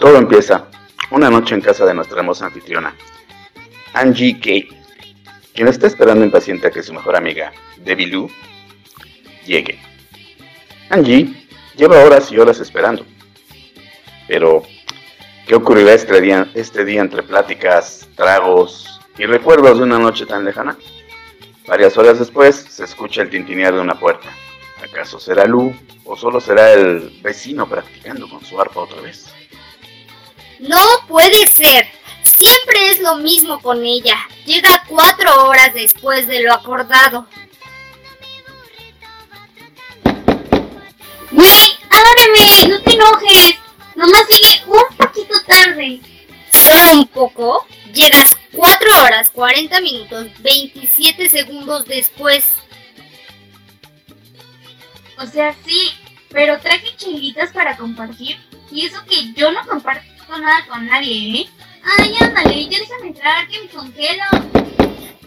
Todo empieza una noche en casa de nuestra hermosa anfitriona, Angie Kay, quien está esperando impaciente a que su mejor amiga, Debbie Lou, llegue. Angie lleva horas y horas esperando. Pero, ¿qué ocurrirá este día, este día entre pláticas, tragos y recuerdos de una noche tan lejana? Varias horas después se escucha el tintinear de una puerta. ¿Acaso será Lu o solo será el vecino practicando con su arpa otra vez? No puede ser. Siempre es lo mismo con ella. Llega cuatro horas después de lo acordado. Güey, ábreme, no te enojes. Nomás llegué un poquito tarde. ¿Solo un poco? Llegas cuatro horas, 40 minutos, 27 segundos después. O sea, sí, pero traje chilitas para compartir. Y eso que yo no comparto nada con nadie, ¿eh? Ay, ándale, ya déjame entrar, que me congelo.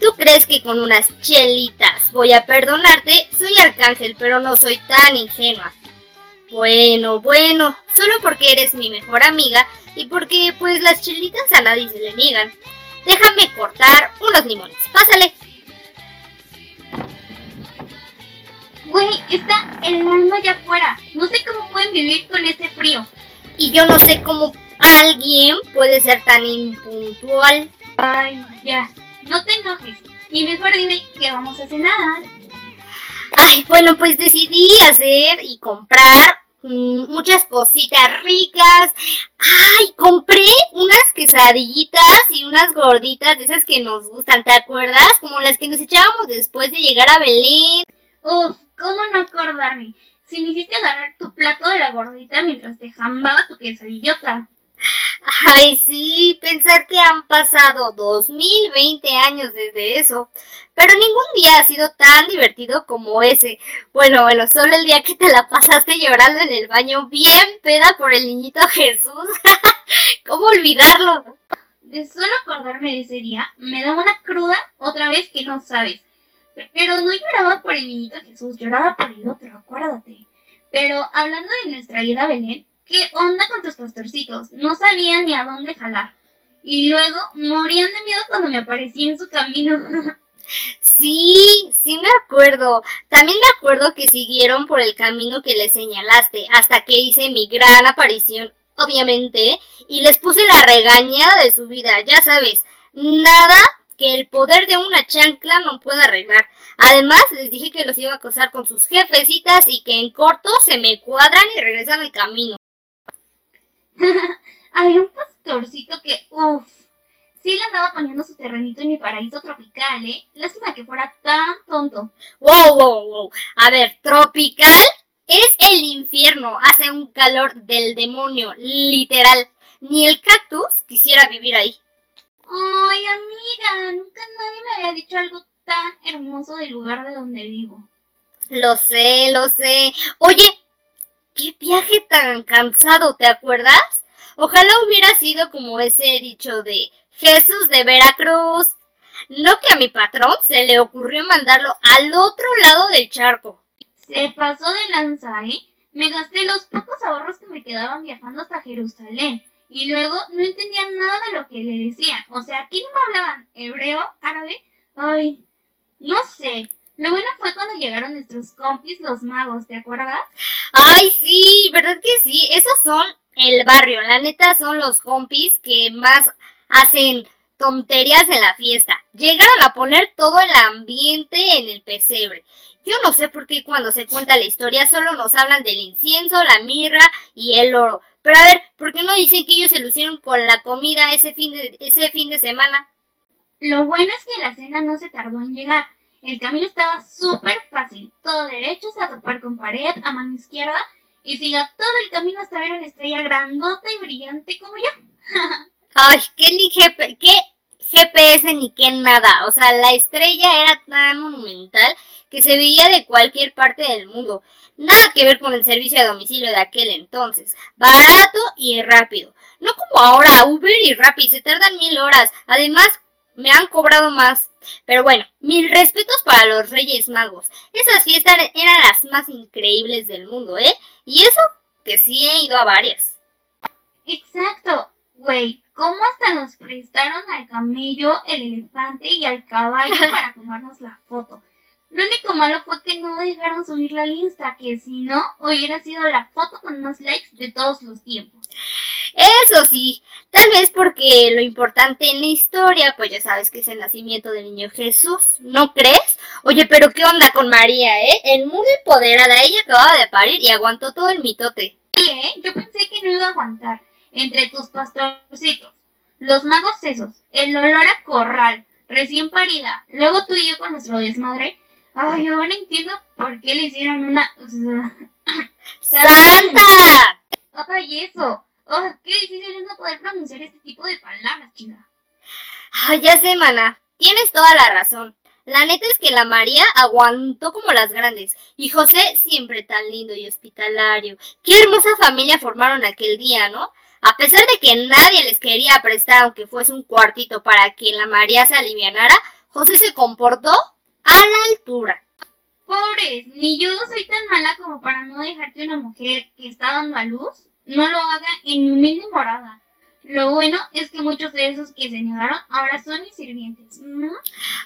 ¿Tú crees que con unas chelitas voy a perdonarte? Soy Arcángel, pero no soy tan ingenua. Bueno, bueno, solo porque eres mi mejor amiga y porque pues las chelitas a nadie se le niegan. Déjame cortar unos limones. Pásale. Güey, está el alma allá afuera. No sé cómo pueden vivir con ese frío. Y yo no sé cómo alguien puede ser tan impuntual. Ay, ya. No te enojes. Y mejor dime que vamos a cenar. Ay, bueno, pues decidí hacer y comprar mm, muchas cositas ricas. Ay, compré unas quesadillitas y unas gorditas de esas que nos gustan, ¿te acuerdas? Como las que nos echábamos después de llegar a Belén. Uf, ¿cómo no acordarme? Si me hiciste agarrar tu plato de la gordita mientras te jambaba tu quesadillota. Ay, sí, pensar que han pasado 2020 años desde eso. Pero ningún día ha sido tan divertido como ese. Bueno, bueno, solo el día que te la pasaste llorando en el baño bien peda por el niñito Jesús. ¿Cómo olvidarlo? De solo acordarme de ese día, me da una cruda otra vez que no sabes. Pero no lloraba por el niñito Jesús, lloraba por el otro, acuérdate. Pero hablando de nuestra ida a Belén, ¿qué onda con tus pastorcitos? No sabían ni a dónde jalar. Y luego morían de miedo cuando me aparecí en su camino. Sí, sí me acuerdo. También me acuerdo que siguieron por el camino que les señalaste hasta que hice mi gran aparición, obviamente, y les puse la regañada de su vida, ya sabes, nada que el poder de una chancla no pueda arreglar. Además, les dije que los iba a acosar con sus jefecitas y que en corto se me cuadran y regresan al camino. Había un pastorcito que, uff, sí le andaba poniendo su terrenito en mi paraíso tropical, ¿eh? Lástima que fuera tan tonto. Wow, wow, wow. A ver, tropical es el infierno. Hace un calor del demonio, literal. Ni el cactus quisiera vivir ahí. Ay, amiga, nunca nadie me había dicho algo tan hermoso del lugar de donde vivo. Lo sé, lo sé. Oye, qué viaje tan cansado, ¿te acuerdas? Ojalá hubiera sido como ese dicho de Jesús de Veracruz. No que a mi patrón se le ocurrió mandarlo al otro lado del charco. Se pasó de lanza, ¿eh? Me gasté los pocos ahorros que me quedaban viajando hasta Jerusalén. Y luego no entendían nada de lo que le decían. O sea, aquí no me hablaban hebreo, árabe. Ay, no sé. Lo bueno fue cuando llegaron nuestros compis los magos, ¿te acuerdas? Ay, sí, ¿verdad que sí? Esos son el barrio. La neta son los compis que más hacen tonterías en la fiesta. Llegaron a poner todo el ambiente en el pesebre. Yo no sé por qué cuando se cuenta la historia solo nos hablan del incienso, la mirra y el oro. Pero a ver, ¿por qué no dicen que ellos se lucieron con la comida ese fin de, ese fin de semana? Lo bueno es que la cena no se tardó en llegar. El camino estaba súper fácil. Todo derecho, a topar con pared, a mano izquierda. Y siga todo el camino hasta ver una estrella grandota y brillante como yo. Ay, qué ni GPS ni qué nada. O sea, la estrella era tan monumental que se veía de cualquier parte del mundo. Nada que ver con el servicio a domicilio de aquel entonces. Barato y rápido. No como ahora, Uber y Rappi se tardan mil horas. Además, me han cobrado más. Pero bueno, mil respetos para los Reyes Magos. Esas fiestas eran las más increíbles del mundo, ¿eh? Y eso que sí he ido a varias. Exacto, güey. ¿Cómo hasta nos prestaron al camello, el elefante y al caballo para tomarnos la foto? Lo único malo fue que no dejaron subir la lista, que si no, hubiera sido la foto con más likes de todos los tiempos. Eso sí, tal vez porque lo importante en la historia, pues ya sabes que es el nacimiento del niño Jesús, ¿no crees? Oye, pero ¿qué onda con María, eh? El muy empoderada, ella acababa de parir y aguantó todo el mitote. Sí, ¿eh? Yo pensé que no iba a aguantar. Entre tus pastorcitos, los magos esos, el olor a corral, recién parida, luego tú y yo con nuestro desmadre. Ay, ahora entiendo por qué le hicieron una... ¡Santa! Ay, eso. Oh, qué difícil es no poder pronunciar este tipo de palabras, chica. Ay, ya sé, mana. Tienes toda la razón. La neta es que la María aguantó como las grandes. Y José siempre tan lindo y hospitalario. Qué hermosa familia formaron aquel día, ¿no? A pesar de que nadie les quería prestar aunque fuese un cuartito para que la María se alivianara, José se comportó a la altura. Pobres, ni yo soy tan mala como para no dejar que una mujer que está dando a luz no lo haga en humilde morada. Lo bueno es que muchos de esos que se negaron ahora son mis sirvientes. ¿no?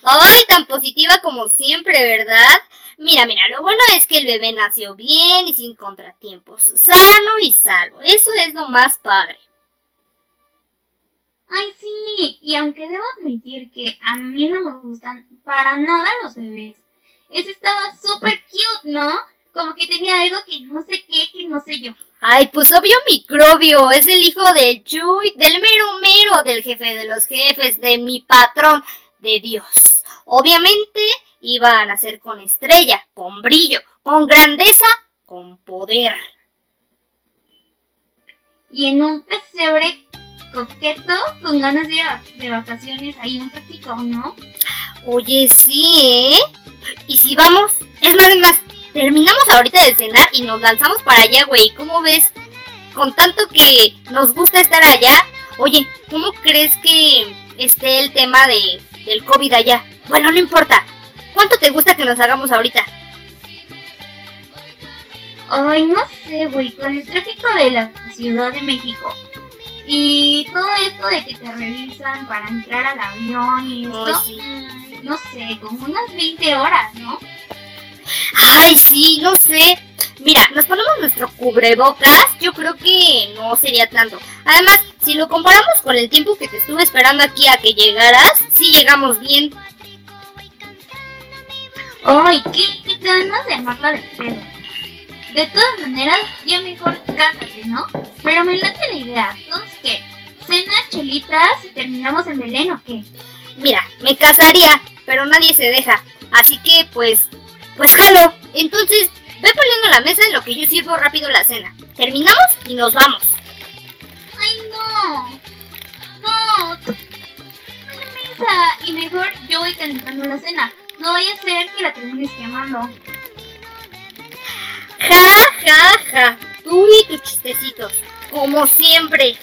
Ay, tan positiva como siempre, ¿verdad? Mira, mira, lo bueno es que el bebé nació bien y sin contratiempos, sano y salvo. Eso es lo más padre. Ay, sí, y aunque debo admitir que a mí no me gustan para nada los bebés, ese estaba súper cute, ¿no? Como que tenía algo que no sé qué, que no sé yo. Ay, pues obvio microbio, es el hijo de Chuy, del mero mero, del jefe de los jefes, de mi patrón, de Dios. Obviamente iba a nacer con estrella, con brillo, con grandeza, con poder. Y en un pesebre coqueto, con ganas de ir de vacaciones ahí un ratito, ¿no? Oye, sí, ¿eh? Y si vamos, es más, es más, terminamos ahorita de cenar y nos lanzamos para allá, güey. ¿Cómo ves? Con tanto que nos gusta estar allá. Oye, ¿cómo crees que esté el tema de, del COVID allá? Bueno, no importa. ¿Cuánto te gusta que nos hagamos ahorita? Ay, no sé, güey, con el tráfico de la Ciudad de México. Y todo esto de que te revisan para entrar al avión y esto, Ay, sí. no sé, como unas 20 horas, ¿no? Ay, sí, no sé. Mira, nos ponemos nuestro cubrebocas. Yo creo que no sería tanto. Además, si lo comparamos con el tiempo que te estuve esperando aquí a que llegaras, sí llegamos bien. Ay, qué, qué ganas de armarla de pedo. De todas maneras, ya mejor cásate, ¿no? Pero me late la idea. Entonces, ¿qué? ¿Cena, chelitas y terminamos en Belén o qué? Mira, me casaría, pero nadie se deja. Así que, pues, pues jalo. Entonces, ve poniendo la mesa en lo que yo sirvo rápido la cena. Terminamos y nos vamos. ¡Ay, no! ¡No! Mesa, Y mejor yo voy calentando la cena. No vaya a ser que la termines quemando. Ja, ja, ja. Tú y tus chistecitos. Como siempre.